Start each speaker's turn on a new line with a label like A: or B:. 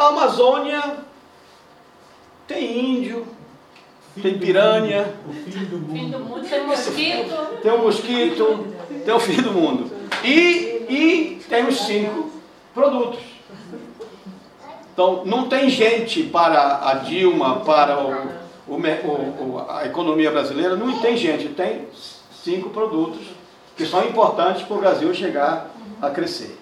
A: A Amazônia tem índio, tem piranha,
B: O fim do mundo.
C: tem mosquito.
A: tem o mosquito, tem o fim do mundo. E, e temos cinco produtos. Então, não tem gente para a Dilma, para o, o- o- a economia brasileira, não tem gente, tem cinco produtos que são importantes para o Brasil chegar a crescer.